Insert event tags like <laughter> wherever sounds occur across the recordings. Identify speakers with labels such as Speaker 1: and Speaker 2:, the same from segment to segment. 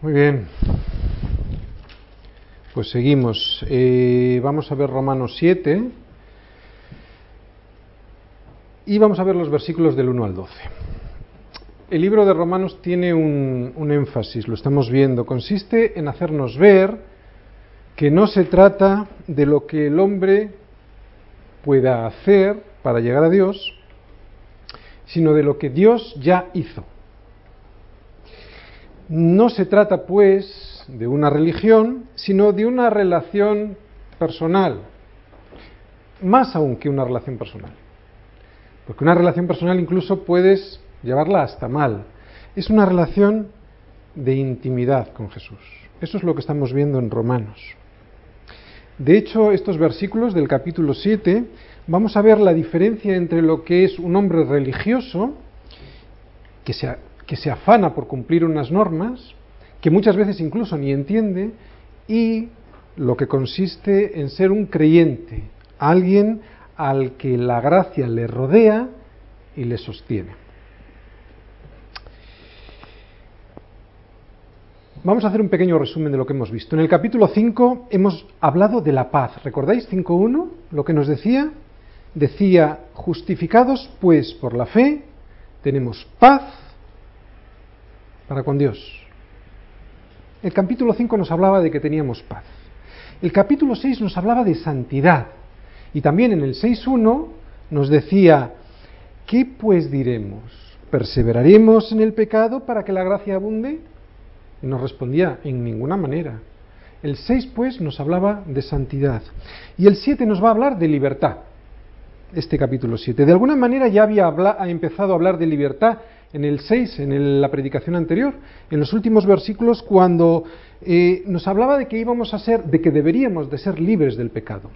Speaker 1: Muy bien. Pues seguimos. Eh, vamos a ver Romanos 7 y vamos a ver los versículos del 1 al 12. El libro de Romanos tiene un, un énfasis, lo estamos viendo. Consiste en hacernos ver que no se trata de lo que el hombre pueda hacer para llegar a Dios, sino de lo que Dios ya hizo. No se trata, pues, de una religión, sino de una relación personal, más aún que una relación personal. Porque una relación personal incluso puedes llevarla hasta mal. Es una relación de intimidad con Jesús. Eso es lo que estamos viendo en Romanos. De hecho, estos versículos del capítulo 7 vamos a ver la diferencia entre lo que es un hombre religioso, que se, que se afana por cumplir unas normas, que muchas veces incluso ni entiende, y lo que consiste en ser un creyente, alguien al que la gracia le rodea y le sostiene. Vamos a hacer un pequeño resumen de lo que hemos visto. En el capítulo 5 hemos hablado de la paz. ¿Recordáis 5.1? Lo que nos decía. Decía, justificados pues por la fe, tenemos paz para con Dios. El capítulo 5 nos hablaba de que teníamos paz. El capítulo 6 nos hablaba de santidad. Y también en el 6.1 nos decía, ¿qué pues diremos? ¿Perseveraremos en el pecado para que la gracia abunde? Y nos respondía, en ninguna manera. El 6 pues nos hablaba de santidad. Y el 7 nos va a hablar de libertad. Este capítulo 7. De alguna manera ya había ha empezado a hablar de libertad en el 6, en la predicación anterior, en los últimos versículos, cuando eh, nos hablaba de que íbamos a ser, de que deberíamos de ser libres del pecado.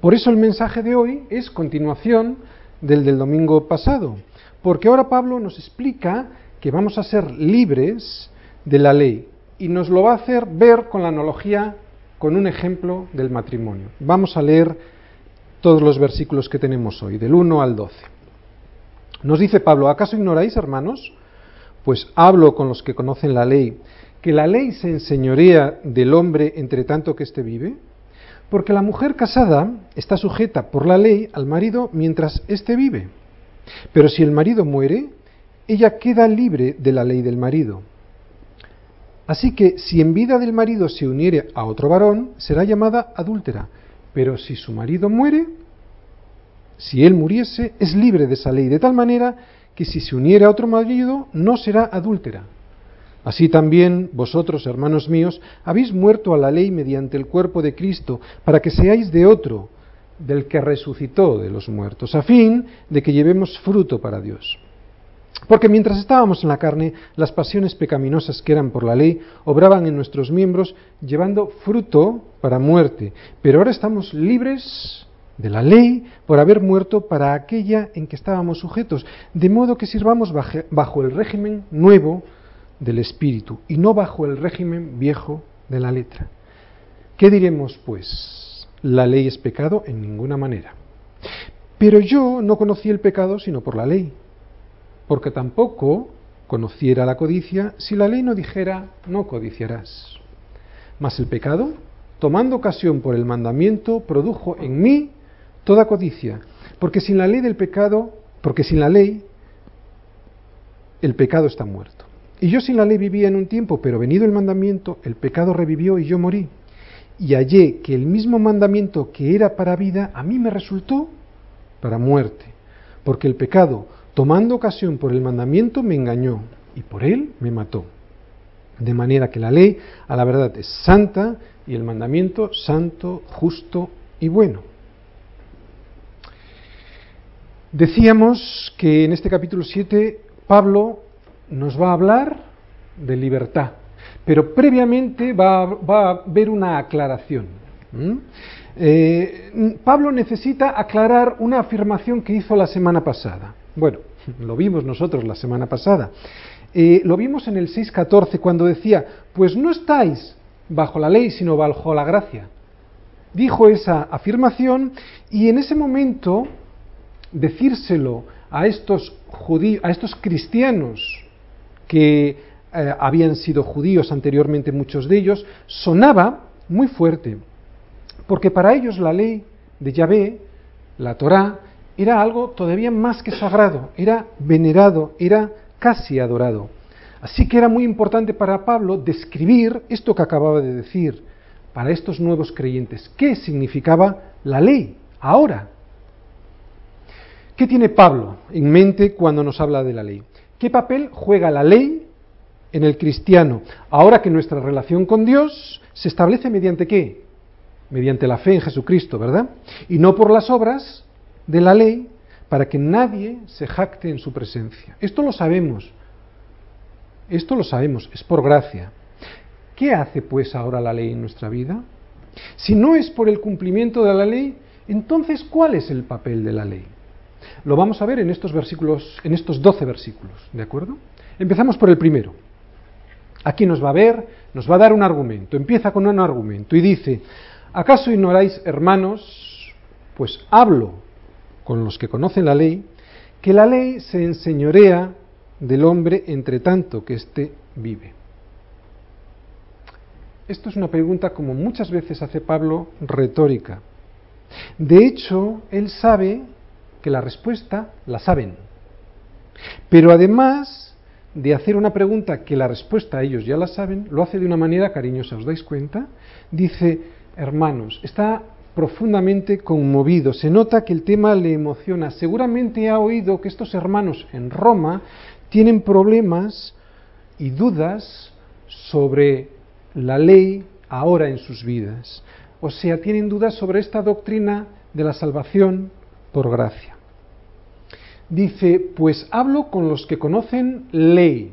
Speaker 1: Por eso el mensaje de hoy es continuación del del domingo pasado, porque ahora Pablo nos explica que vamos a ser libres de la ley y nos lo va a hacer ver con la analogía, con un ejemplo del matrimonio. Vamos a leer todos los versículos que tenemos hoy, del 1 al 12. Nos dice Pablo, ¿acaso ignoráis, hermanos? Pues hablo con los que conocen la ley, que la ley se enseñorea del hombre entre tanto que éste vive. Porque la mujer casada está sujeta por la ley al marido mientras éste vive. Pero si el marido muere, ella queda libre de la ley del marido. Así que si en vida del marido se uniere a otro varón, será llamada adúltera. Pero si su marido muere, si él muriese, es libre de esa ley, de tal manera que si se uniere a otro marido, no será adúltera. Así también vosotros, hermanos míos, habéis muerto a la ley mediante el cuerpo de Cristo, para que seáis de otro, del que resucitó de los muertos, a fin de que llevemos fruto para Dios. Porque mientras estábamos en la carne, las pasiones pecaminosas que eran por la ley obraban en nuestros miembros, llevando fruto para muerte. Pero ahora estamos libres de la ley por haber muerto para aquella en que estábamos sujetos, de modo que sirvamos bajo el régimen nuevo del Espíritu y no bajo el régimen viejo de la letra. ¿Qué diremos, pues? ¿La ley es pecado? En ninguna manera. Pero yo no conocí el pecado sino por la ley, porque tampoco conociera la codicia si la ley no dijera no codiciarás. Mas el pecado, tomando ocasión por el mandamiento, produjo en mí toda codicia, porque sin la ley del pecado, porque sin la ley el pecado está muerto. Y yo sin la ley vivía en un tiempo, pero venido el mandamiento, el pecado revivió y yo morí. Y hallé que el mismo mandamiento que era para vida, a mí me resultó para muerte, porque el pecado, tomando ocasión por el mandamiento, me engañó y por él me mató. De manera que la ley a la verdad es santa y el mandamiento santo, justo y bueno. Decíamos que en este capítulo 7 Pablo nos va a hablar de libertad, pero previamente va, a haber una aclaración. Eh, Pablo necesita aclarar una afirmación que hizo la semana pasada. Bueno, <laughs> lo vimos nosotros la semana pasada. Eh, lo vimos en el 6.14 cuando decía, pues no estáis bajo la ley, sino bajo la gracia. Dijo esa afirmación y en ese momento decírselo a estos judíos, a estos cristianos que eh, habían sido judíos anteriormente muchos de ellos, sonaba muy fuerte, porque para ellos la ley de Yahvé, la Torá, era algo todavía más que sagrado, era venerado, era casi adorado. Así que era muy importante para Pablo describir esto que acababa de decir para estos nuevos creyentes. ¿Qué significaba la ley ahora? ¿Qué tiene Pablo en mente cuando nos habla de la ley? ¿Qué papel juega la ley en el cristiano ahora que nuestra relación con Dios se establece mediante qué? Mediante la fe en Jesucristo, ¿verdad? Y no por las obras de la ley para que nadie se jacte en su presencia. Esto lo sabemos. Esto lo sabemos, es por gracia. ¿Qué hace pues ahora la ley en nuestra vida? Si no es por el cumplimiento de la ley, entonces ¿cuál es el papel de la ley? Lo vamos a ver en estos versículos, en estos 12 versículos, ¿de acuerdo? Empezamos por el primero. Aquí nos va a ver, nos va a dar un argumento. Empieza con un argumento y dice, ¿acaso ignoráis, hermanos? Pues hablo con los que conocen la ley, que la ley se enseñorea del hombre entre tanto que éste vive. Esto es una pregunta, como muchas veces hace Pablo, retórica. De hecho, él sabe que la respuesta la saben. Pero además de hacer una pregunta que la respuesta a ellos ya la saben, lo hace de una manera cariñosa, ¿os dais cuenta? Dice, hermanos, está profundamente conmovido. Se nota que el tema le emociona. Seguramente ha oído que estos hermanos en Roma tienen problemas y dudas sobre la ley ahora en sus vidas. O sea, tienen dudas sobre esta doctrina de la salvación por gracia. Dice, pues hablo con los que conocen ley.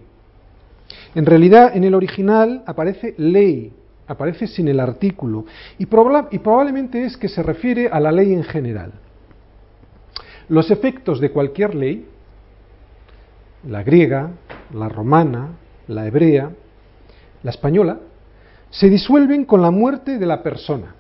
Speaker 1: En realidad, en el original aparece ley, aparece sin el artículo, y, y probablemente es que se refiere a la ley en general. Los efectos de cualquier ley, la griega, la romana, la hebrea, la española, se disuelven con la muerte de la persona.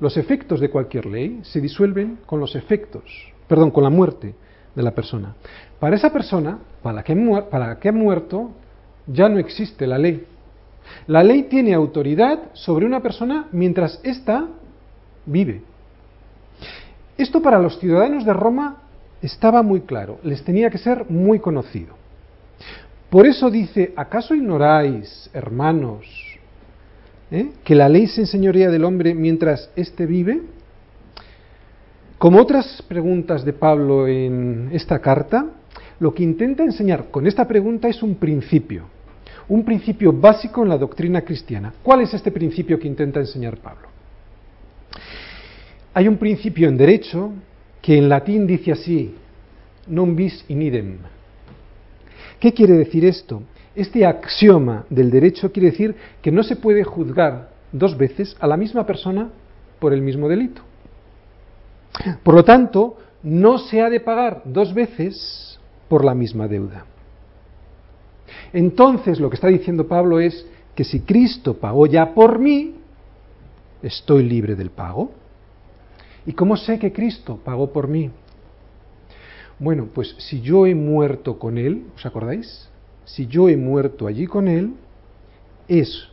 Speaker 1: Los efectos de cualquier ley se disuelven con los efectos, perdón, con la muerte de la persona. Para esa persona, para la que, para que ha muerto, ya no existe la ley. La ley tiene autoridad sobre una persona mientras ésta vive. Esto para los ciudadanos de Roma estaba muy claro, les tenía que ser muy conocido. Por eso dice, ¿acaso ignoráis, hermanos, eh, que la ley se enseñorea del hombre mientras éste vive? Como otras preguntas de Pablo en esta carta, lo que intenta enseñar con esta pregunta es un principio, un principio básico en la doctrina cristiana. ¿Cuál es este principio que intenta enseñar Pablo? Hay un principio en derecho que en latín dice así, non bis in idem. ¿Qué quiere decir esto? Este axioma del derecho quiere decir que no se puede juzgar dos veces a la misma persona por el mismo delito. Por lo tanto, no se ha de pagar dos veces por la misma deuda. Entonces, lo que está diciendo Pablo es que si Cristo pagó ya por mí, estoy libre del pago. ¿Y cómo sé que Cristo pagó por mí? Bueno, pues si yo he muerto con Él, ¿os acordáis? Si yo he muerto allí con Él, es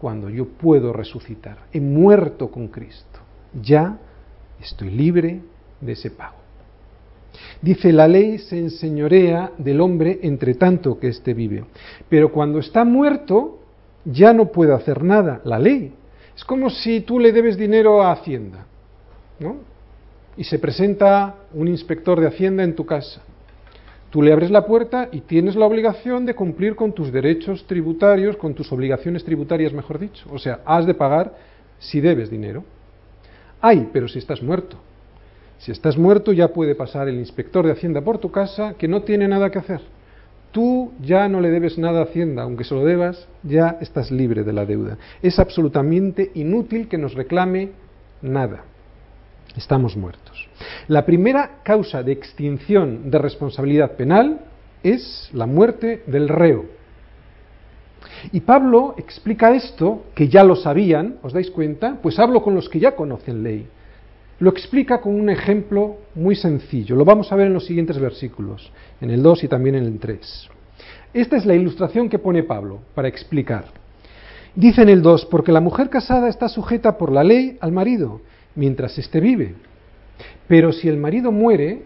Speaker 1: cuando yo puedo resucitar. He muerto con Cristo. Ya estoy libre de ese pago. Dice, la ley se enseñorea del hombre entre tanto que éste vive. Pero cuando está muerto, ya no puede hacer nada la ley. Es como si tú le debes dinero a Hacienda, ¿no? y se presenta un inspector de Hacienda en tu casa. Tú le abres la puerta y tienes la obligación de cumplir con tus derechos tributarios, con tus obligaciones tributarias, mejor dicho. O sea, has de pagar si debes dinero. Ay, pero si estás muerto. Si estás muerto ya puede pasar el inspector de Hacienda por tu casa que no tiene nada que hacer. Tú ya no le debes nada a Hacienda, aunque se lo debas, ya estás libre de la deuda. Es absolutamente inútil que nos reclame nada estamos muertos. La primera causa de extinción de responsabilidad penal es la muerte del reo. Y Pablo explica esto, que ya lo sabían, ¿os dais cuenta? Pues hablo con los que ya conocen ley. Lo explica con un ejemplo muy sencillo. Lo vamos a ver en los siguientes versículos, en el 2 y también en el 3. Esta es la ilustración que pone Pablo para explicar. Dice en el 2, porque la mujer casada está sujeta por la ley al marido, mientras éste vive. Pero si el marido muere,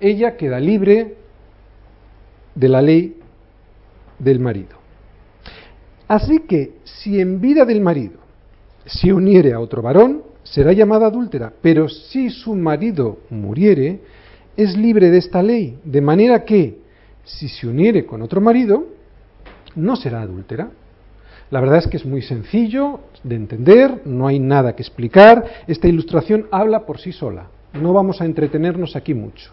Speaker 1: ella queda libre de la ley del marido. Así que si en vida del marido se uniere a otro varón, será llamada adúltera, pero si su marido muriere, es libre de esta ley, de manera que si se uniere con otro marido, no será adúltera. La verdad es que es muy sencillo de entender, no hay nada que explicar, esta ilustración habla por sí sola, no vamos a entretenernos aquí mucho.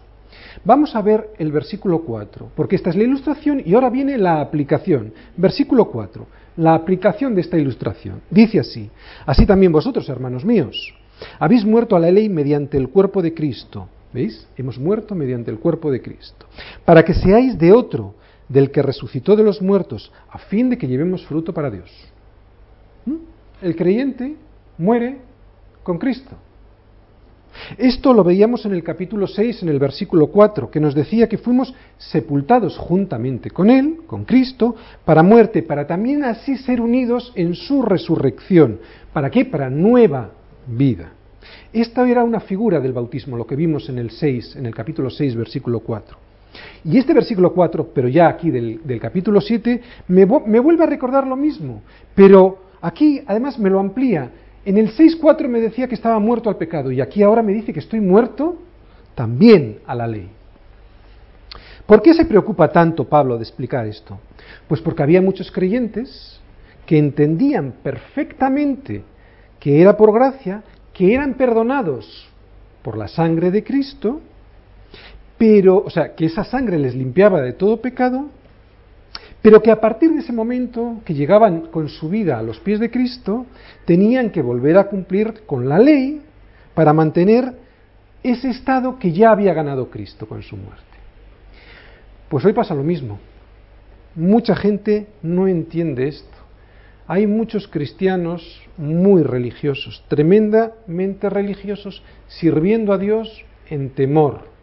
Speaker 1: Vamos a ver el versículo 4, porque esta es la ilustración y ahora viene la aplicación. Versículo 4, la aplicación de esta ilustración. Dice así, así también vosotros, hermanos míos, habéis muerto a la ley mediante el cuerpo de Cristo. ¿Veis? Hemos muerto mediante el cuerpo de Cristo. Para que seáis de otro, del que resucitó de los muertos, a fin de que llevemos fruto para Dios. ¿Mm? El creyente muere con Cristo. Esto lo veíamos en el capítulo 6, en el versículo 4, que nos decía que fuimos sepultados juntamente con Él, con Cristo, para muerte, para también así ser unidos en su resurrección. ¿Para qué? Para nueva vida. Esta era una figura del bautismo, lo que vimos en el 6, en el capítulo 6, versículo 4. Y este versículo 4, pero ya aquí del, capítulo 7, me, me vuelve a recordar lo mismo, pero aquí además me lo amplía en el 6.4 me decía que estaba muerto al pecado y aquí ahora me dice que estoy muerto también a la ley. ¿Por qué se preocupa tanto Pablo de explicar esto? Pues porque había muchos creyentes que entendían perfectamente que era por gracia, que eran perdonados por la sangre de Cristo, pero, o sea, que esa sangre les limpiaba de todo pecado, pero que a partir de ese momento que llegaban con su vida a los pies de Cristo, tenían que volver a cumplir con la ley para mantener ese estado que ya había ganado Cristo con su muerte. Pues hoy pasa lo mismo. Mucha gente no entiende esto. Hay muchos cristianos muy religiosos, tremendamente religiosos, sirviendo a Dios en temor,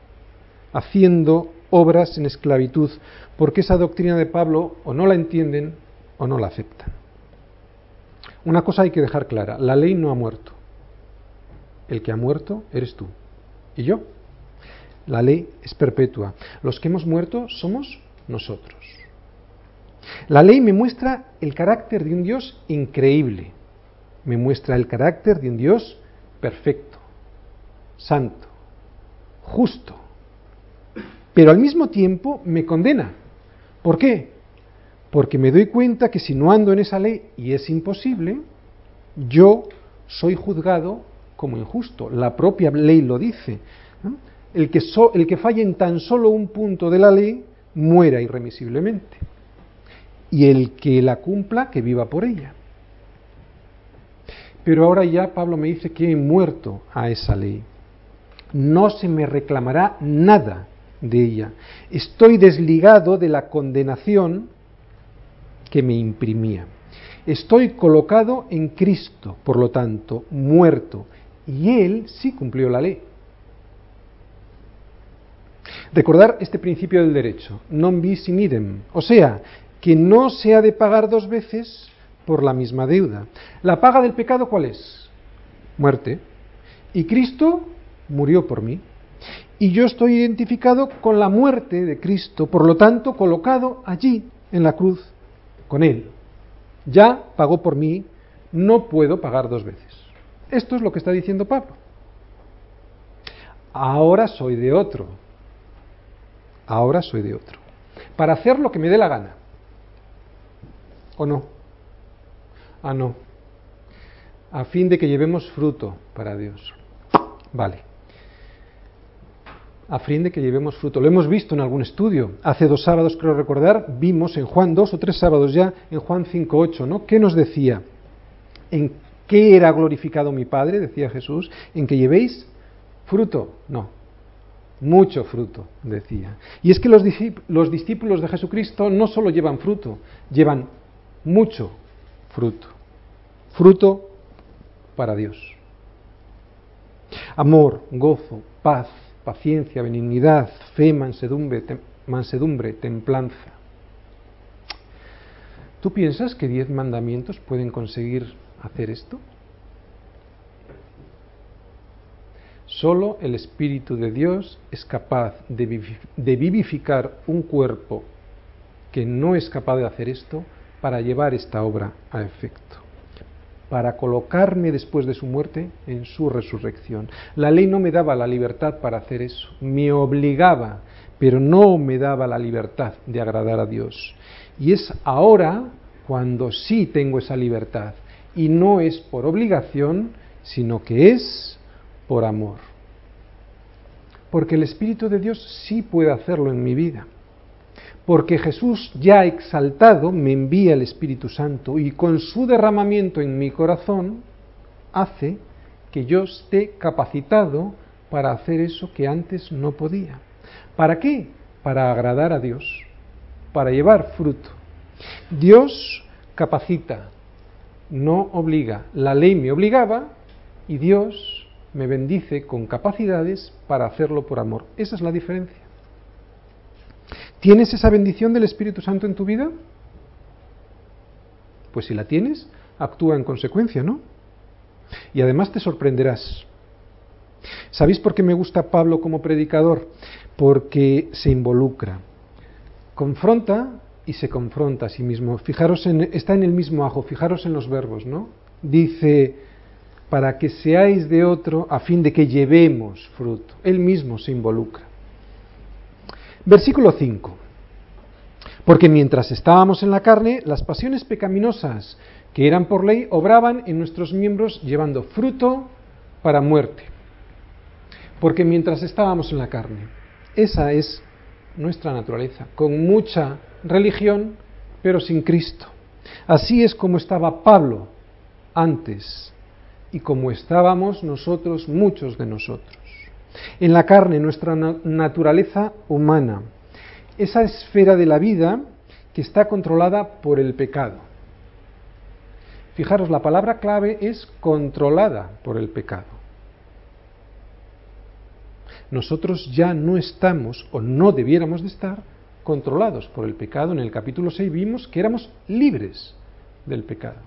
Speaker 1: haciendo obras en esclavitud, porque esa doctrina de Pablo o no la entienden o no la aceptan. Una cosa hay que dejar clara, la ley no ha muerto. El que ha muerto eres tú y yo. La ley es perpetua. Los que hemos muerto somos nosotros. La ley me muestra el carácter de un Dios increíble. Me muestra el carácter de un Dios perfecto, santo, justo, pero al mismo tiempo me condena. ¿Por qué? Porque me doy cuenta que si no ando en esa ley, y es imposible, yo soy juzgado como injusto. La propia ley lo dice. El, que el que falle en tan solo un punto de la ley muera irremisiblemente. Y el que la cumpla, que viva por ella. Pero ahora ya Pablo me dice que he muerto a esa ley. No se me reclamará nada de ella. Estoy desligado de la condenación que me imprimía. Estoy colocado en Cristo, por lo tanto, muerto, y Él sí cumplió la ley. Recordar este principio del derecho, non bis in idem, o sea, que no se ha de pagar dos veces por la misma deuda. ¿La paga del pecado cuál es? Muerte. Y Cristo murió por mí y yo estoy identificado con la muerte de Cristo, por lo tanto colocado allí en la cruz con Él. Ya pagó por mí, no puedo pagar dos veces. Esto es lo que está diciendo Pablo. Ahora soy de otro. Ahora soy de otro. Para hacer lo que me dé la gana. ¿O no? Ah, no. A fin de que llevemos fruto para Dios. Vale a fin de que llevemos fruto. Lo hemos visto en algún estudio. Hace dos sábados, creo recordar, vimos en Juan, dos o tres sábados ya, en Juan 5.8, ¿no? ¿Qué nos decía? ¿En qué era glorificado mi Padre? Decía Jesús. ¿En que llevéis fruto? No. Mucho fruto, decía. Y es que los, los discípulos de Jesucristo no solo llevan fruto, llevan mucho fruto. Fruto para Dios. Amor, gozo, paz, paciencia, benignidad, fe, mansedumbre, templanza. ¿Tú piensas que diez mandamientos pueden conseguir hacer esto? Solo el Espíritu de Dios es capaz de vivificar un cuerpo que no es capaz de hacer esto para llevar esta obra a efecto, para colocarme después de su muerte en su resurrección. La ley no me daba la libertad para hacer eso, me obligaba, pero no me daba la libertad de agradar a Dios. Y es ahora cuando sí tengo esa libertad, y no es por obligación, sino que es por amor. Porque el Espíritu de Dios sí puede hacerlo en mi vida porque Jesús ya exaltado me envía el Espíritu Santo y con su derramamiento en mi corazón hace que yo esté capacitado para hacer eso que antes no podía. ¿Para qué? Para agradar a Dios, para llevar fruto. Dios capacita, no obliga. La ley me obligaba y Dios me bendice con capacidades para hacerlo por amor. Esa es la diferencia. ¿Tienes esa bendición del Espíritu Santo en tu vida? Pues si la tienes, actúa en consecuencia, ¿no? Y además te sorprenderás. ¿Sabéis por qué me gusta Pablo como predicador? Porque se involucra, confronta y se confronta a sí mismo. Fijaros, en, está en el mismo ajo, fijaros en los verbos, ¿no? Dice, para que seáis de otro a fin de que llevemos fruto. Él mismo se involucra. Versículo 5. Porque mientras estábamos en la carne, las pasiones pecaminosas que eran por ley obraban en nuestros miembros llevando fruto para muerte. Porque mientras estábamos en la carne, esa es nuestra naturaleza, con mucha religión, pero sin Cristo. Así es como estaba Pablo antes y como estábamos nosotros, muchos de nosotros. En la carne, nuestra naturaleza humana, esa esfera de la vida que está controlada por el pecado. Fijaros, la palabra clave es controlada por el pecado. Nosotros ya no estamos o no debiéramos de estar controlados por el pecado. En el capítulo 6 vimos que éramos libres del pecado.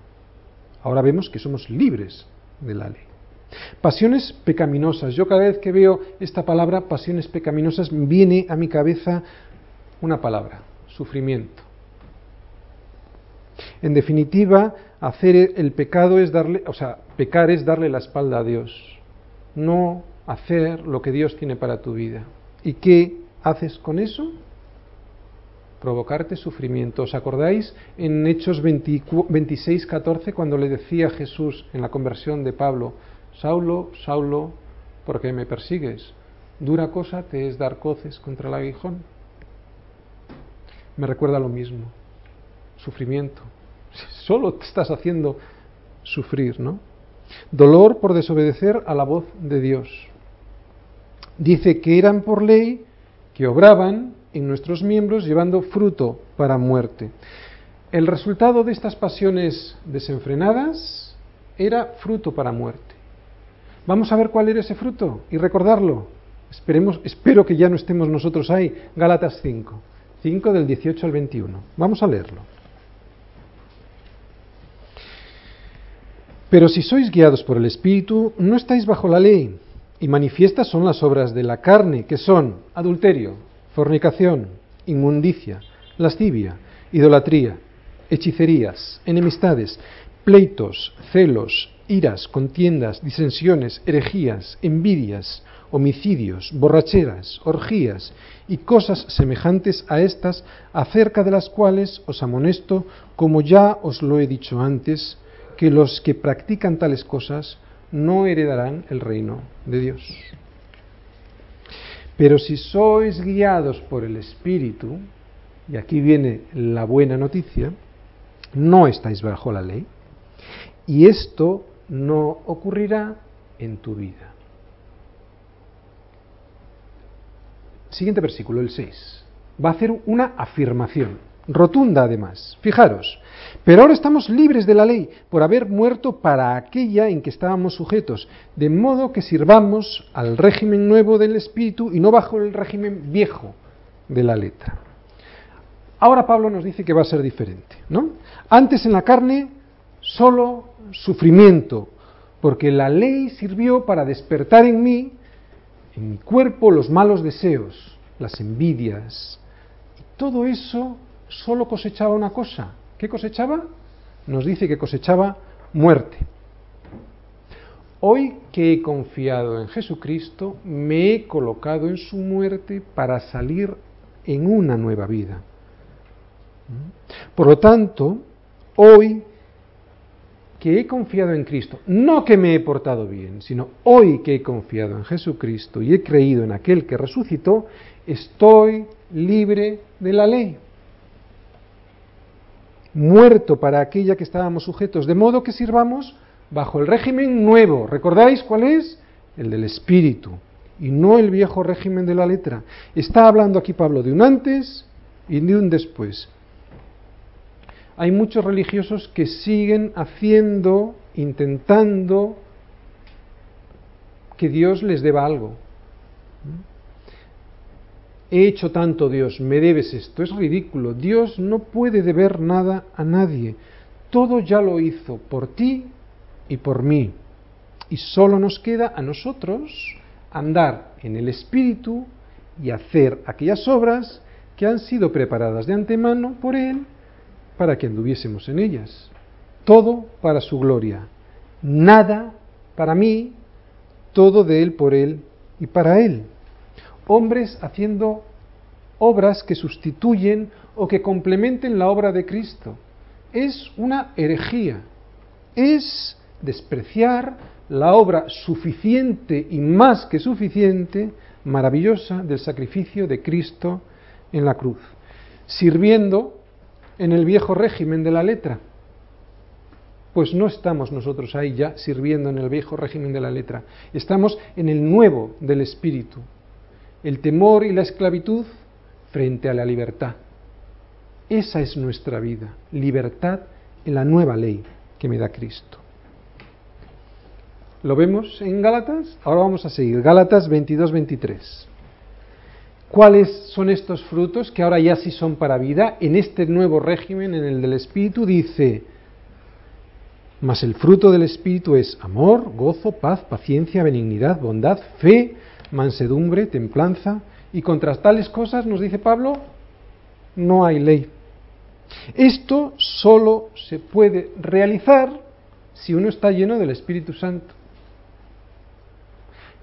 Speaker 1: Ahora vemos que somos libres de la ley. Pasiones pecaminosas. Yo cada vez que veo esta palabra, pasiones pecaminosas, viene a mi cabeza una palabra, sufrimiento. En definitiva, hacer el pecado es darle, o sea, pecar es darle la espalda a Dios, no hacer lo que Dios tiene para tu vida. ¿Y qué haces con eso? Provocarte sufrimiento. ¿Os acordáis en Hechos 26, 14 cuando le decía Jesús en la conversión de Pablo, Saulo, Saulo, ¿por qué me persigues? Dura cosa te es dar coces contra el aguijón. Me recuerda lo mismo, sufrimiento. <laughs> Solo te estás haciendo sufrir, ¿no? Dolor por desobedecer a la voz de Dios. Dice que eran por ley que obraban en nuestros miembros llevando fruto para muerte. El resultado de estas pasiones desenfrenadas era fruto para muerte. Vamos a ver cuál era ese fruto y recordarlo. Esperemos, espero que ya no estemos nosotros ahí. Gálatas 5, 5 del 18 al 21. Vamos a leerlo. Pero si sois guiados por el Espíritu, no estáis bajo la ley. Y manifiestas son las obras de la carne, que son adulterio, fornicación, inmundicia, lascivia, idolatría, hechicerías, enemistades, pleitos, celos, iras, contiendas, disensiones, herejías, envidias, homicidios, borracheras, orgías y cosas semejantes a estas, acerca de las cuales os amonesto, como ya os lo he dicho antes, que los que practican tales cosas no heredarán el reino de Dios. Pero si sois guiados por el Espíritu, y aquí viene la buena noticia, no estáis bajo la ley, y esto no ocurrirá en tu vida. Siguiente versículo, el 6. Va a hacer una afirmación, rotunda además. Fijaros, pero ahora estamos libres de la ley por haber muerto para aquella en que estábamos sujetos, de modo que sirvamos al régimen nuevo del Espíritu y no bajo el régimen viejo de la letra. Ahora Pablo nos dice que va a ser diferente, ¿no? Antes en la carne solo sufrimiento, porque la ley sirvió para despertar en mí, en mi cuerpo, los malos deseos, las envidias. Y todo eso solo cosechaba una cosa. ¿Qué cosechaba? Nos dice que cosechaba muerte. Hoy que he confiado en Jesucristo, me he colocado en su muerte para salir en una nueva vida. Por lo tanto, hoy que he confiado en Cristo, no que me he portado bien, sino hoy que he confiado en Jesucristo y he creído en aquel que resucitó, estoy libre de la ley. Muerto para aquella que estábamos sujetos, de modo que sirvamos bajo el régimen nuevo. ¿Recordáis cuál es? El del Espíritu, y no el viejo régimen de la letra. Está hablando aquí Pablo de un antes y de un después hay muchos religiosos que siguen haciendo, intentando que Dios les deba algo. He hecho tanto Dios, me debes esto. Es ridículo. Dios no puede deber nada a nadie. Todo ya lo hizo por ti y por mí. Y solo nos queda a nosotros andar en el Espíritu y hacer aquellas obras que han sido preparadas de antemano por Él para que anduviésemos en ellas. Todo para su gloria. Nada para mí, todo de Él por Él y para Él. Hombres haciendo obras que sustituyen o que complementen la obra de Cristo. Es una herejía. Es despreciar la obra suficiente y más que suficiente, maravillosa, del sacrificio de Cristo en la cruz, sirviendo en el viejo régimen de la letra? Pues no estamos nosotros ahí ya sirviendo en el viejo régimen de la letra, estamos en el nuevo del espíritu, el temor y la esclavitud frente a la libertad. Esa es nuestra vida, libertad en la nueva ley que me da Cristo. ¿Lo vemos en Gálatas? Ahora vamos a seguir. Gálatas 22-23. ¿Cuáles son estos frutos que ahora ya sí son para vida? En este nuevo régimen, en el del Espíritu, dice, mas el fruto del Espíritu es amor, gozo, paz, paciencia, benignidad, bondad, fe, mansedumbre, templanza, y contra tales cosas, nos dice Pablo, no hay ley. Esto solo se puede realizar si uno está lleno del Espíritu Santo.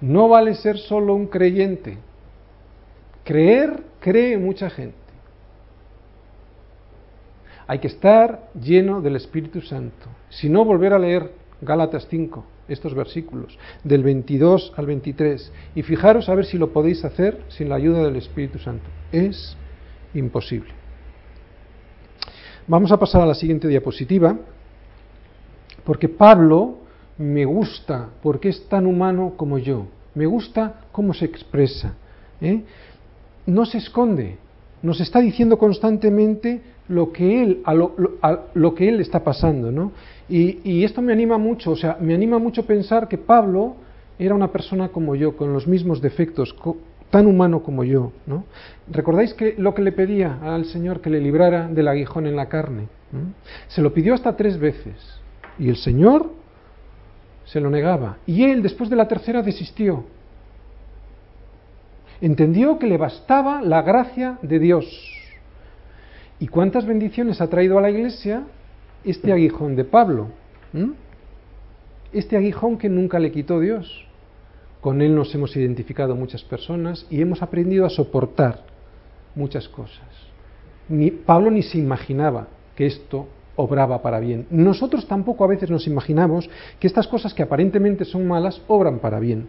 Speaker 1: No vale ser solo un creyente, Creer, cree mucha gente. Hay que estar lleno del Espíritu Santo. Si no, volver a leer Gálatas 5, estos versículos, del 22 al 23, y fijaros a ver si lo podéis hacer sin la ayuda del Espíritu Santo. Es imposible. Vamos a pasar a la siguiente diapositiva, porque Pablo me gusta, porque es tan humano como yo. Me gusta cómo se expresa. ¿eh? No se esconde, nos está diciendo constantemente lo que él, lo, que él está pasando, ¿no? Y, y, esto me anima mucho, o sea, me anima mucho pensar que Pablo era una persona como yo, con los mismos defectos, tan humano como yo, ¿no? ¿Recordáis que lo que le pedía al Señor que le librara del aguijón en la carne? Se lo pidió hasta tres veces y el Señor se lo negaba y él después de la tercera desistió Entendió que le bastaba la gracia de Dios. ¿Y cuántas bendiciones ha traído a la iglesia este aguijón de Pablo? ¿Mm? Este aguijón que nunca le quitó Dios. Con él nos hemos identificado muchas personas y hemos aprendido a soportar muchas cosas. Ni, Pablo ni se imaginaba que esto obraba para bien. Nosotros tampoco a veces nos imaginamos que estas cosas que aparentemente son malas obran para bien.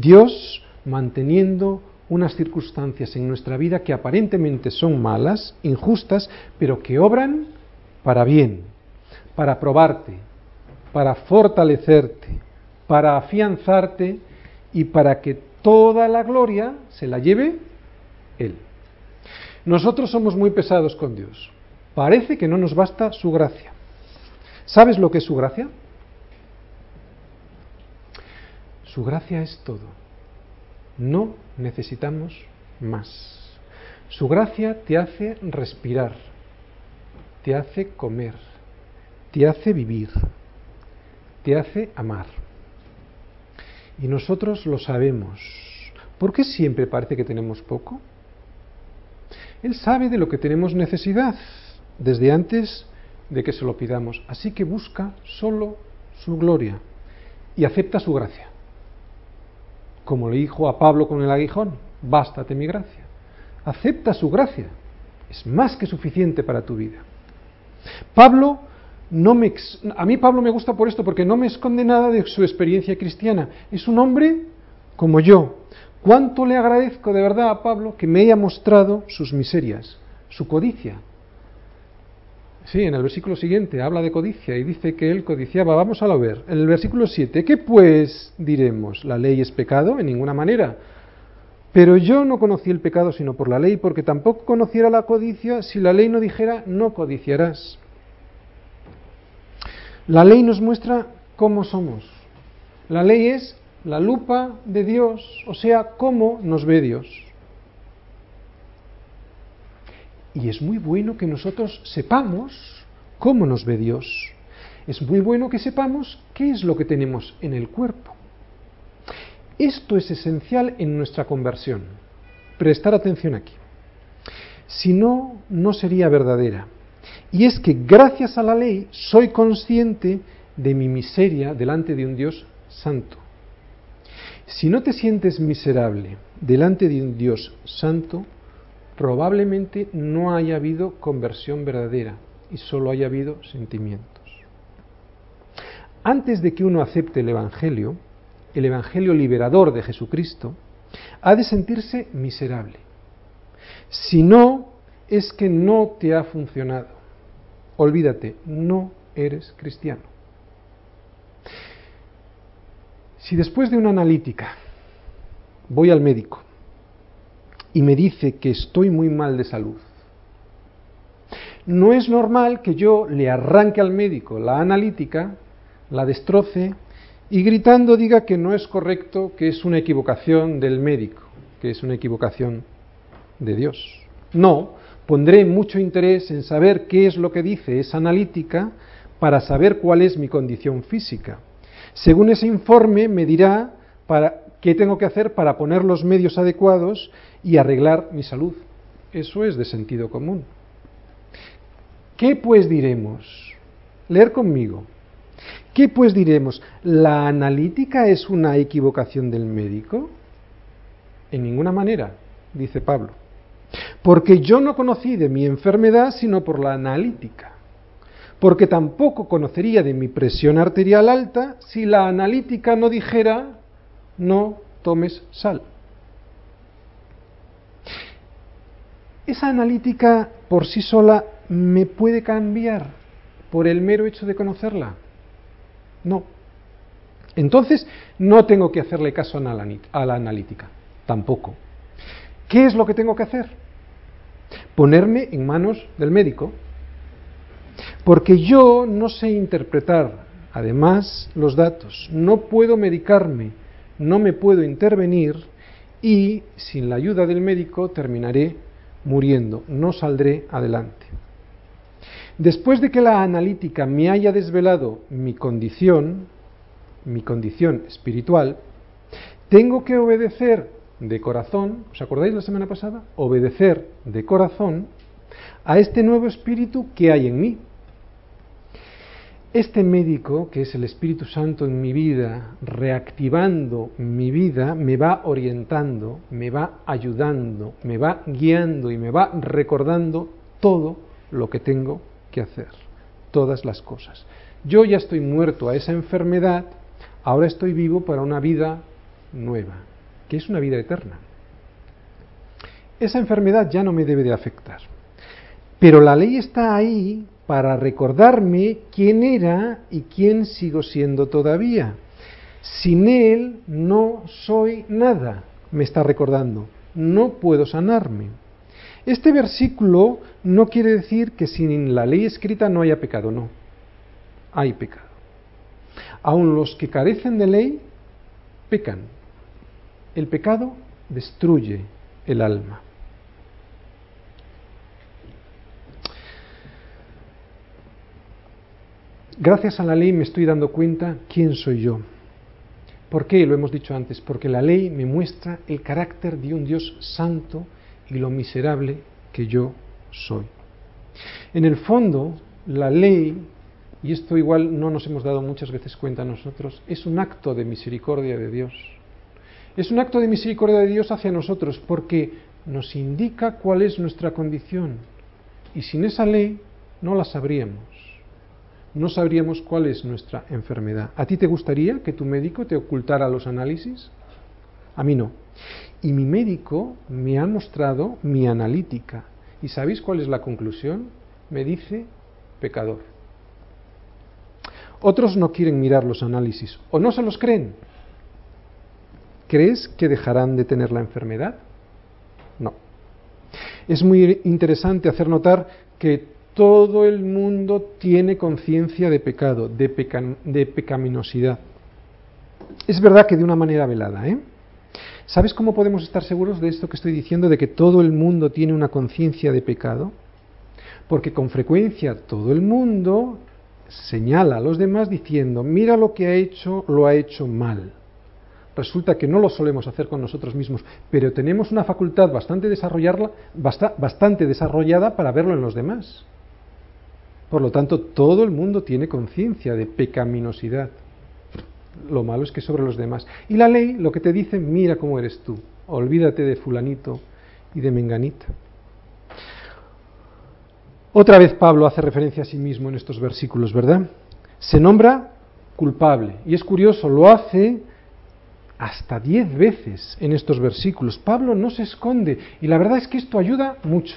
Speaker 1: Dios manteniendo unas circunstancias en nuestra vida que aparentemente son malas, injustas, pero que obran para bien, para probarte, para fortalecerte, para afianzarte y para que toda la gloria se la lleve Él. Nosotros somos muy pesados con Dios. Parece que no nos basta su gracia. ¿Sabes lo que es su gracia? Su gracia es todo. No necesitamos más. Su gracia te hace respirar, te hace comer, te hace vivir, te hace amar. Y nosotros lo sabemos. ¿Por qué siempre parece que tenemos poco? Él sabe de lo que tenemos necesidad desde antes de que se lo pidamos. Así que busca solo su gloria y acepta su gracia. Como le dijo a Pablo con el aguijón, bástate mi gracia. Acepta su gracia. Es más que suficiente para tu vida. Pablo no me, a mí Pablo me gusta por esto porque no me esconde nada de su experiencia cristiana. Es un hombre como yo. ¿Cuánto le agradezco de verdad a Pablo que me haya mostrado sus miserias, su codicia? Sí, en el versículo siguiente habla de codicia y dice que él codiciaba. Vamos a lo ver. En el versículo 7, ¿qué pues diremos? ¿La ley es pecado? En ninguna manera. Pero yo no conocí el pecado sino por la ley, porque tampoco conociera la codicia si la ley no dijera no codiciarás. La ley nos muestra cómo somos. La ley es la lupa de Dios, o sea, cómo nos ve Dios. Y es muy bueno que nosotros sepamos cómo nos ve Dios. Es muy bueno que sepamos qué es lo que tenemos en el cuerpo. Esto es esencial en nuestra conversión. Prestar atención aquí. Si no, no sería verdadera. Y es que gracias a la ley soy consciente de mi miseria delante de un Dios santo. Si no te sientes miserable delante de un Dios santo, probablemente no haya habido conversión verdadera y solo haya habido sentimientos. Antes de que uno acepte el Evangelio, el Evangelio liberador de Jesucristo, ha de sentirse miserable. Si no, es que no te ha funcionado. Olvídate, no eres cristiano. Si después de una analítica voy al médico y me dice que estoy muy mal de salud, no es normal que yo le arranque al médico la analítica, la destroce y gritando diga que no es correcto, que es una equivocación del médico, que es una equivocación de Dios. No, pondré mucho interés en saber qué es lo que dice esa analítica para saber cuál es mi condición física. Según ese informe me dirá para, qué tengo que hacer para poner los medios adecuados y arreglar mi salud. Eso es de sentido común. ¿Qué pues diremos? Leer conmigo. ¿Qué pues diremos? ¿La analítica es una equivocación del médico? En ninguna manera, dice Pablo. Porque yo no conocí de mi enfermedad sino por la analítica. Porque tampoco conocería de mi presión arterial alta si la analítica no dijera no tomes sal. Esa analítica por sí sola me puede cambiar por el mero hecho de conocerla. No. Entonces, no tengo que hacerle caso a la analítica, tampoco. ¿Qué es lo que tengo que hacer? Ponerme en manos del médico, porque yo no sé interpretar, además, los datos, no puedo medicarme, no me puedo intervenir y sin la ayuda del médico terminaré muriendo, no saldré adelante. Después de que la analítica me haya desvelado mi condición, mi condición espiritual, tengo que obedecer de corazón, ¿os acordáis la semana pasada? Obedecer de corazón a este nuevo espíritu que hay en mí. Este médico, que es el Espíritu Santo en mi vida, reactivando mi vida, me va orientando, me va ayudando, me va guiando y me va recordando todo lo que tengo que hacer, todas las cosas. Yo ya estoy muerto a esa enfermedad, ahora estoy vivo para una vida nueva, que es una vida eterna. Esa enfermedad ya no me debe de afectar. Pero la ley está ahí para recordarme quién era y quién sigo siendo todavía. Sin Él no soy nada, me está recordando. No puedo sanarme. Este versículo no quiere decir que sin la ley escrita no haya pecado, no. Hay pecado. Aun los que carecen de ley pecan. El pecado destruye el alma. Gracias a la ley me estoy dando cuenta quién soy yo. ¿Por qué? Lo hemos dicho antes, porque la ley me muestra el carácter de un Dios santo y lo miserable que yo soy. En el fondo, la ley, y esto igual no nos hemos dado muchas veces cuenta nosotros, es un acto de misericordia de Dios. Es un acto de misericordia de Dios hacia nosotros porque nos indica cuál es nuestra condición. Y sin esa ley no la sabríamos. No sabríamos cuál es nuestra enfermedad. ¿A ti te gustaría que tu médico te ocultara los análisis? A mí no. Y mi médico me ha mostrado mi analítica. ¿Y sabéis cuál es la conclusión? Me dice pecador. Otros no quieren mirar los análisis o no se los creen. ¿Crees que dejarán de tener la enfermedad? No. Es muy interesante hacer notar que todo el mundo tiene conciencia de pecado, de, de, pecaminosidad. Es verdad que de una manera velada, ¿eh? ¿Sabes cómo podemos estar seguros de esto que estoy diciendo, de que todo el mundo tiene una conciencia de pecado? Porque con frecuencia todo el mundo señala a los demás diciendo, mira lo que ha hecho, lo ha hecho mal resulta que no lo solemos hacer con nosotros mismos, pero tenemos una facultad bastante, bastante desarrollada para verlo en los demás. Por lo tanto, todo el mundo tiene conciencia de pecaminosidad. Lo malo es que sobre los demás. Y la ley lo que te dice, mira cómo eres tú, olvídate de fulanito y de menganita. Otra vez Pablo hace referencia a sí mismo en estos versículos, ¿verdad? Se nombra culpable. Y es curioso, lo hace hasta diez veces en estos versículos. Pablo no se esconde y la verdad es que esto ayuda mucho.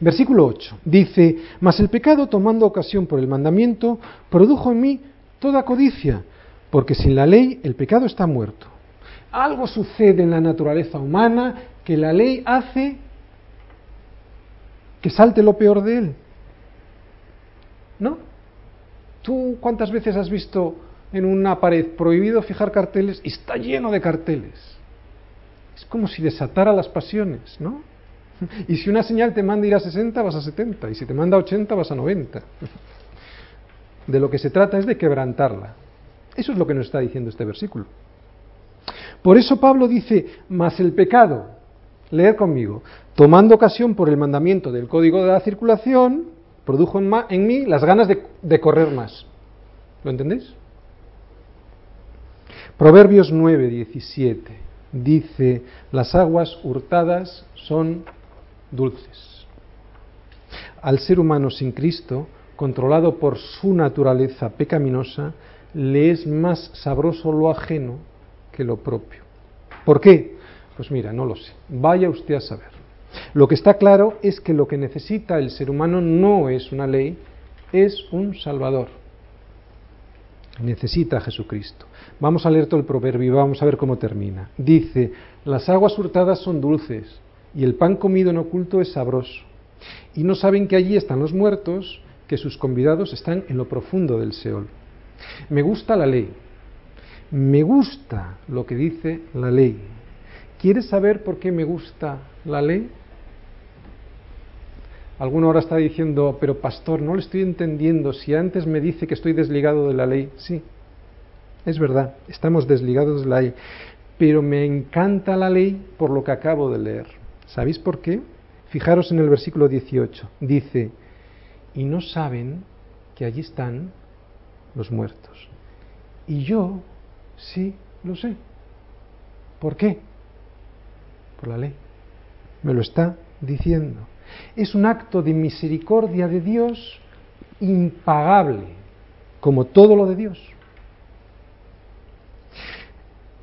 Speaker 1: Versículo 8 dice, mas el pecado tomando ocasión por el mandamiento produjo en mí toda codicia, porque sin la ley el pecado está muerto. Algo sucede en la naturaleza humana que la ley hace que salte lo peor de él. ¿No? ¿Tú cuántas veces has visto en una pared prohibido fijar carteles y está lleno de carteles. Es como si desatara las pasiones, ¿no? <laughs> Y si una señal te manda ir a 60, vas a 70, y si te manda a 80, vas a 90. <laughs> De lo que se trata es de quebrantarla. Eso es lo que nos está diciendo este versículo. Por eso Pablo dice, mas el pecado, leer conmigo, tomando ocasión por el mandamiento del código de la circulación, produjo en, mí las ganas de, de correr más. ¿Lo entendéis? Proverbios 9, 17 dice, las aguas hurtadas son dulces. Al ser humano sin Cristo, controlado por su naturaleza pecaminosa, le es más sabroso lo ajeno que lo propio. ¿Por qué? Pues mira, no lo sé. Vaya usted a saber. Lo que está claro es que lo que necesita el ser humano no es una ley, es un Salvador. Necesita a Jesucristo. Vamos a leer todo el proverbio y vamos a ver cómo termina. Dice, las aguas hurtadas son dulces y el pan comido en oculto es sabroso. Y no saben que allí están los muertos, que sus convidados están en lo profundo del Seol. Me gusta la ley. Me gusta lo que dice la ley. ¿Quieres saber por qué me gusta la ley? Alguno ahora está diciendo, pero pastor, no le estoy entendiendo. Si antes me dice que estoy desligado de la ley, sí, es verdad, estamos desligados de la ley, pero me encanta la ley por lo que acabo de leer. ¿Sabéis por qué? Fijaros en el versículo 18. Dice, y no saben que allí están los muertos. Y yo sí lo sé. ¿Por qué? Por la ley. Me lo está diciendo. Es un acto de misericordia de Dios impagable, como todo lo de Dios.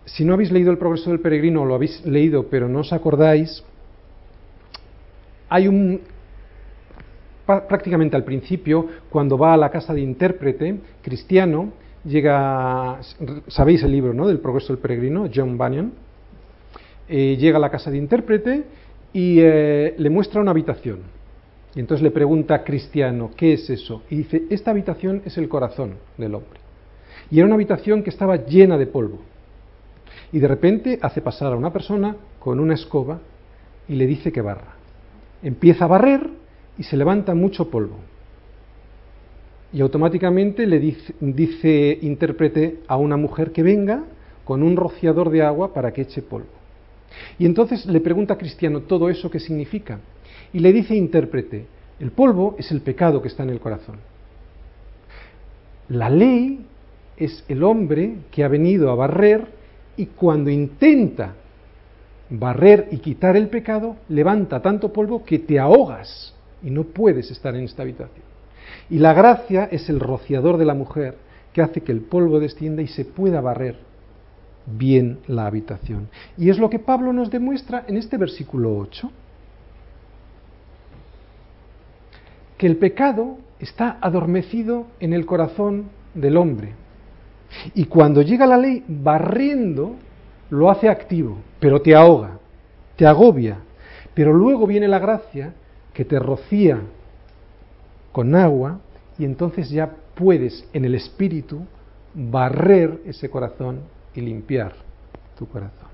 Speaker 1: Si no habéis leído el progreso del peregrino, lo habéis leído pero no os acordáis, hay un prácticamente al principio, cuando va a la casa de intérprete cristiano, llega, sabéis el libro ¿no? del progreso del peregrino, John Bunyan, eh, llega a la casa de intérprete y eh, le muestra una habitación. Y entonces le pregunta a Cristiano, ¿qué es eso? Y dice, esta habitación es el corazón del hombre. Y era una habitación que estaba llena de polvo y de repente hace pasar a una persona con una escoba y le dice que barra. Empieza a barrer y se levanta mucho polvo. y automáticamente le dice, intérprete a una mujer que venga con un rociador de agua para que eche polvo. Y entonces le pregunta a Cristiano todo eso qué significa. Y le dice intérprete, el polvo es el pecado que está en el corazón. La ley es el hombre que ha venido a barrer y cuando intenta barrer y quitar el pecado, levanta tanto polvo que te ahogas y no puedes estar en esta habitación. Y la gracia es el rociador de la mujer que hace que el polvo descienda y se pueda barrer bien la habitación. Y es lo que Pablo nos demuestra en este versículo 8. Que el pecado está adormecido en el corazón del hombre. Y cuando llega la ley barriendo, lo hace activo, pero te ahoga, te agobia. Pero luego viene la gracia que te rocía con agua y entonces ya puedes en el espíritu barrer ese corazón y limpiar tu corazón.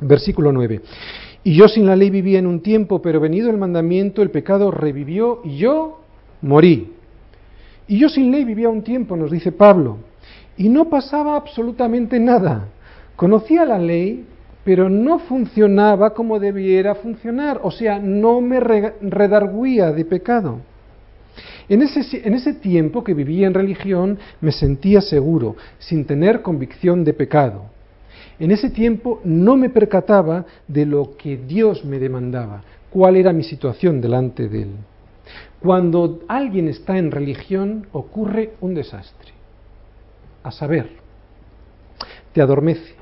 Speaker 1: Versículo 9. Y yo sin la ley vivía en un tiempo, pero venido el mandamiento, el pecado revivió y yo morí. Y yo sin ley vivía un tiempo, nos dice Pablo, y no pasaba absolutamente nada. Conocía la ley, pero no funcionaba como debiera funcionar, o sea, no me redarguía de pecado. En ese, en ese, tiempo que vivía en religión me sentía seguro, sin tener convicción de pecado. En ese tiempo no me percataba de lo que Dios me demandaba, cuál era mi situación delante de Él. Cuando alguien está en religión ocurre un desastre. A saber, te adormece,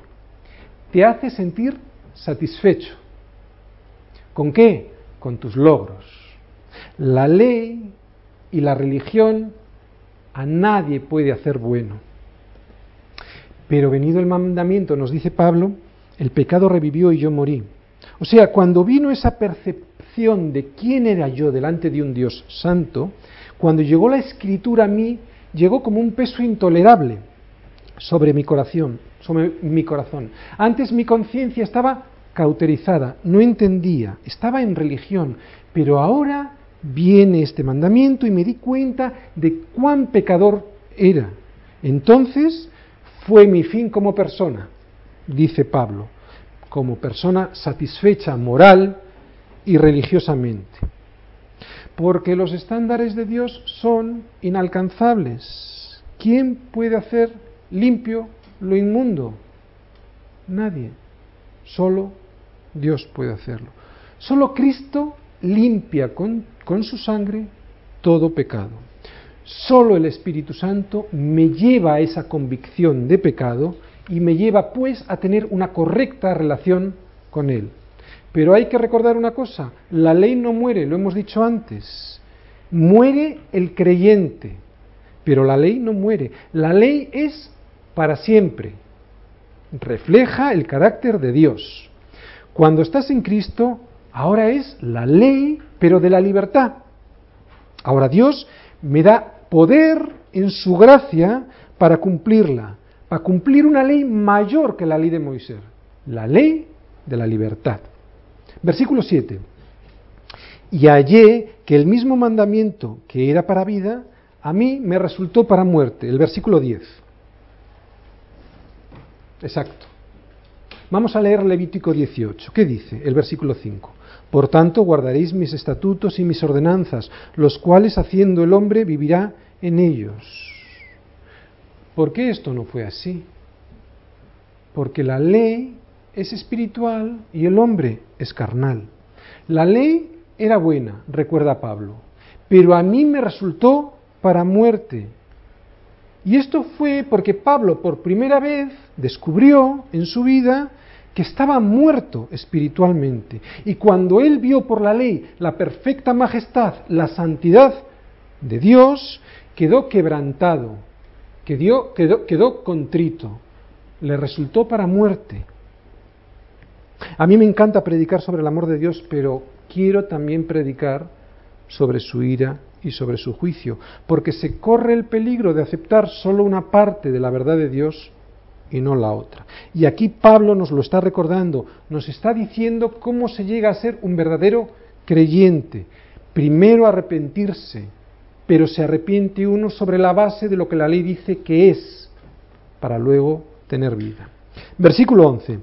Speaker 1: te hace sentir satisfecho. ¿Con qué? Con tus logros. La ley y la religión a nadie puede hacer bueno. Pero venido el mandamiento, nos dice Pablo, el pecado revivió y yo morí. O sea, cuando vino esa percepción de quién era yo delante de un Dios santo, cuando llegó la escritura a mí, llegó como un peso intolerable sobre mi corazón, mi corazón. Antes mi conciencia estaba cauterizada, no entendía, estaba en religión, pero ahora viene este mandamiento y me di cuenta de cuán pecador era. Entonces fue mi fin como persona, dice Pablo, como persona satisfecha moral y religiosamente. Porque los estándares de Dios son inalcanzables. ¿Quién puede hacer limpio lo inmundo? Nadie. Solo Dios puede hacerlo. Solo Cristo limpia con, con su sangre todo pecado. Solo el Espíritu Santo me lleva a esa convicción de pecado y me lleva pues a tener una correcta relación con Él. Pero hay que recordar una cosa, la ley no muere, lo hemos dicho antes. Muere el creyente, pero la ley no muere. La ley es para siempre. Refleja el carácter de Dios. Cuando estás en Cristo, Ahora es la ley, pero de la libertad. Ahora Dios me da poder en su gracia para cumplirla, para cumplir una ley mayor que la ley de Moisés, la ley de la libertad. Versículo 7. Y hallé que el mismo mandamiento que era para vida, a mí me resultó para muerte. El versículo 10. Exacto. Vamos a leer Levítico 18. ¿Qué dice? El versículo 5. Por tanto, guardaréis mis estatutos y mis ordenanzas, los cuales haciendo el hombre vivirá en ellos. ¿Por qué esto no fue así? Porque la ley es espiritual y el hombre es carnal. La ley era buena, recuerda Pablo, pero a mí me resultó para muerte. Y esto fue porque Pablo por primera vez descubrió en su vida que estaba muerto espiritualmente. Y cuando él vio por la ley la perfecta majestad, la santidad de Dios, quedó quebrantado, quedó, quedó, contrito, le resultó para muerte. A mí me encanta predicar sobre el amor de Dios, pero quiero también predicar sobre su ira y sobre su juicio, porque se corre el peligro de aceptar solo una parte de la verdad de Dios y no la otra. Y aquí Pablo nos lo está recordando, nos está diciendo cómo se llega a ser un verdadero creyente. Primero arrepentirse pero se arrepiente uno sobre la base de lo que la ley dice que es, para luego tener vida. Versículo 11.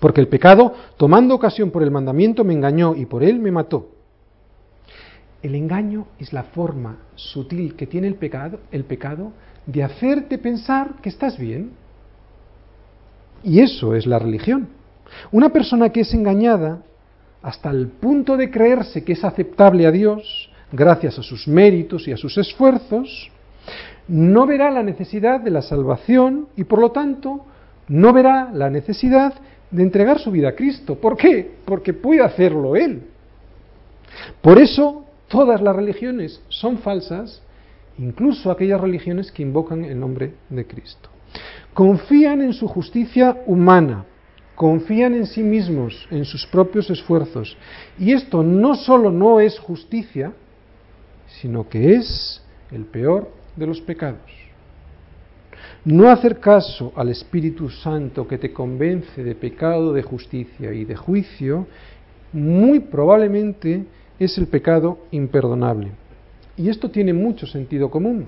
Speaker 1: Porque el pecado, tomando ocasión por el mandamiento, me engañó y por él me mató. El engaño es la forma sutil que tiene el pecado, el pecado de hacerte pensar que estás bien. Y eso es la religión. Una persona que es engañada hasta el punto de creerse que es aceptable a Dios, gracias a sus méritos y a sus esfuerzos, no verá la necesidad de la salvación y por lo tanto no verá la necesidad de entregar su vida a Cristo. ¿Por qué? Porque puede hacerlo Él. Por eso todas las religiones son falsas, incluso aquellas religiones que invocan el nombre de Cristo. Confían en su justicia humana, confían en sí mismos, en sus propios esfuerzos. Y esto no solo no es justicia, sino que es el peor de los pecados. No hacer caso al Espíritu Santo que te convence de pecado, de justicia y de juicio, muy probablemente es el pecado imperdonable. Y esto tiene mucho sentido común.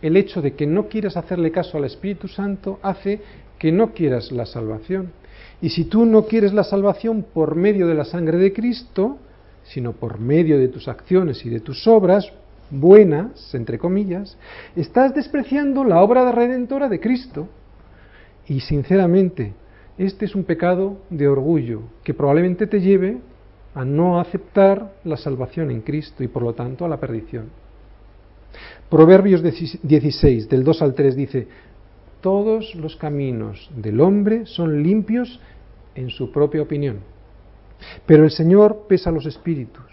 Speaker 1: El hecho de que no quieras hacerle caso al Espíritu Santo hace que no quieras la salvación. Y si tú no quieres la salvación por medio de la sangre de Cristo, sino por medio de tus acciones y de tus obras, buenas, entre comillas, estás despreciando la obra de redentora de Cristo. Y sinceramente, este es un pecado de orgullo que probablemente te lleve a no aceptar la salvación en Cristo y por lo tanto a la perdición. Proverbios 16, del 2 al 3 dice, todos los caminos del hombre son limpios en su propia opinión, pero el Señor pesa los espíritus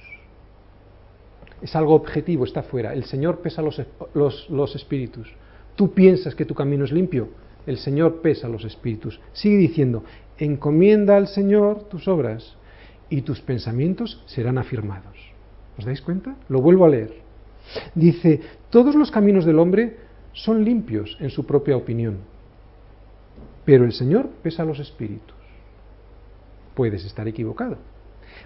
Speaker 1: es algo objetivo, está fuera. El Señor pesa los, los, espíritus. Tú piensas que tu camino es limpio, el Señor pesa los espíritus. Sigue diciendo, encomienda al Señor tus obras y tus pensamientos serán afirmados. ¿Os dais cuenta? Lo vuelvo a leer. Dice, todos los caminos del hombre son limpios en su propia opinión, pero el Señor pesa los espíritus. Puedes estar equivocado.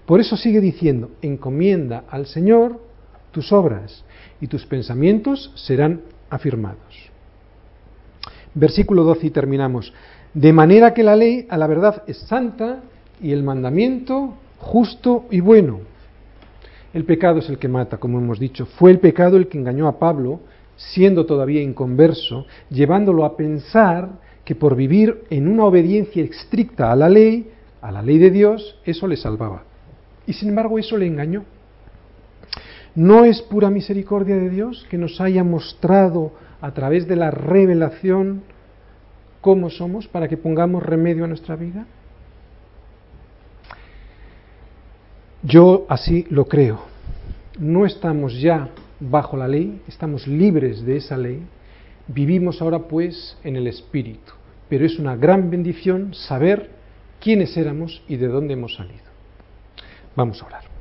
Speaker 1: Por eso sigue diciendo, encomienda al Señor tus obras y tus pensamientos serán afirmados. Versículo 12 y terminamos. De manera que la ley a la verdad es santa y el mandamiento justo y bueno. El pecado es el que mata, como hemos dicho. Fue el pecado el que engañó a Pablo, siendo todavía inconverso, llevándolo a pensar que por vivir en una obediencia estricta a la ley, a la ley de Dios, eso le salvaba. Y sin embargo eso le engañó. ¿No es pura misericordia de Dios que nos haya mostrado a través de la revelación cómo somos para que pongamos remedio a nuestra vida? Yo así lo creo. No estamos ya bajo la ley, estamos libres de esa ley. Vivimos ahora pues en el Espíritu. Pero es una gran bendición saber quiénes éramos y de dónde hemos salido. Vamos a orar.